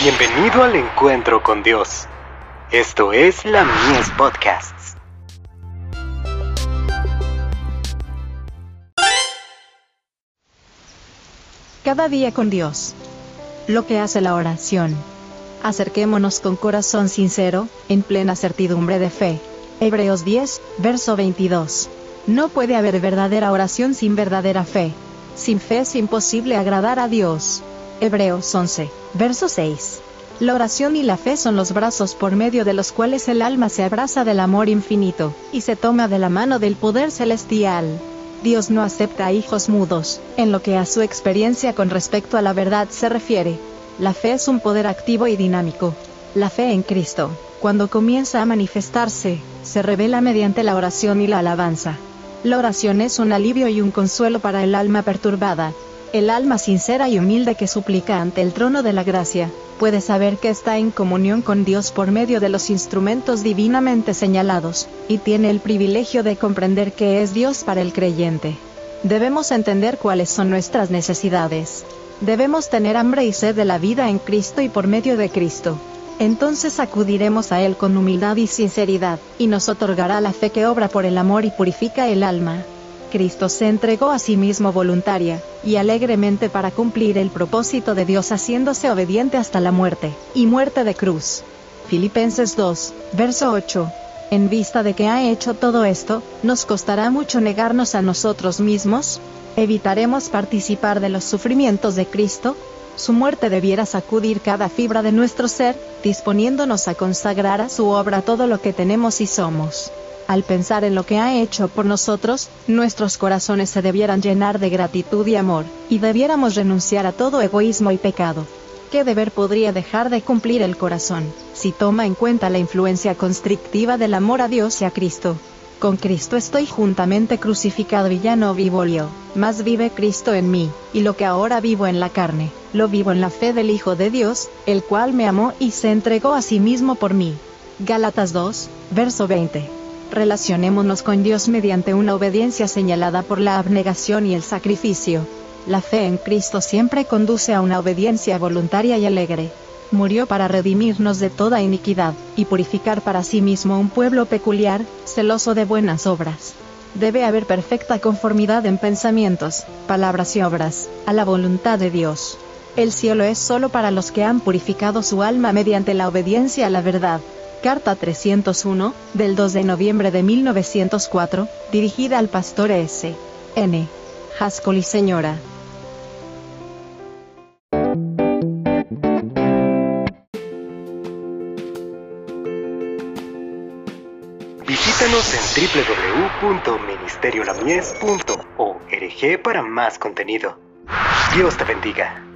Bienvenido al encuentro con Dios. Esto es la Mies Podcasts. Cada día con Dios. Lo que hace la oración. Acerquémonos con corazón sincero, en plena certidumbre de fe. Hebreos 10, verso 22. No puede haber verdadera oración sin verdadera fe. Sin fe es imposible agradar a Dios. Hebreos 11, verso 6. La oración y la fe son los brazos por medio de los cuales el alma se abraza del amor infinito, y se toma de la mano del poder celestial. Dios no acepta a hijos mudos, en lo que a su experiencia con respecto a la verdad se refiere. La fe es un poder activo y dinámico. La fe en Cristo, cuando comienza a manifestarse, se revela mediante la oración y la alabanza. La oración es un alivio y un consuelo para el alma perturbada. El alma sincera y humilde que suplica ante el trono de la gracia, puede saber que está en comunión con Dios por medio de los instrumentos divinamente señalados, y tiene el privilegio de comprender que es Dios para el creyente. Debemos entender cuáles son nuestras necesidades. Debemos tener hambre y sed de la vida en Cristo y por medio de Cristo. Entonces acudiremos a Él con humildad y sinceridad, y nos otorgará la fe que obra por el amor y purifica el alma. Cristo se entregó a sí mismo voluntaria y alegremente para cumplir el propósito de Dios haciéndose obediente hasta la muerte, y muerte de cruz. Filipenses 2, verso 8. En vista de que ha hecho todo esto, ¿nos costará mucho negarnos a nosotros mismos? ¿Evitaremos participar de los sufrimientos de Cristo? Su muerte debiera sacudir cada fibra de nuestro ser, disponiéndonos a consagrar a su obra todo lo que tenemos y somos. Al pensar en lo que ha hecho por nosotros, nuestros corazones se debieran llenar de gratitud y amor, y debiéramos renunciar a todo egoísmo y pecado. ¿Qué deber podría dejar de cumplir el corazón, si toma en cuenta la influencia constrictiva del amor a Dios y a Cristo? Con Cristo estoy juntamente crucificado y ya no vivo yo, mas vive Cristo en mí, y lo que ahora vivo en la carne, lo vivo en la fe del Hijo de Dios, el cual me amó y se entregó a sí mismo por mí. Gálatas 2, verso 20 relacionémonos con Dios mediante una obediencia señalada por la abnegación y el sacrificio. La fe en Cristo siempre conduce a una obediencia voluntaria y alegre. Murió para redimirnos de toda iniquidad, y purificar para sí mismo un pueblo peculiar, celoso de buenas obras. Debe haber perfecta conformidad en pensamientos, palabras y obras, a la voluntad de Dios. El cielo es solo para los que han purificado su alma mediante la obediencia a la verdad. Carta 301, del 2 de noviembre de 1904, dirigida al pastor S. N. Haskell y señora. Visítanos en www.ministeriolamies.org para más contenido. Dios te bendiga.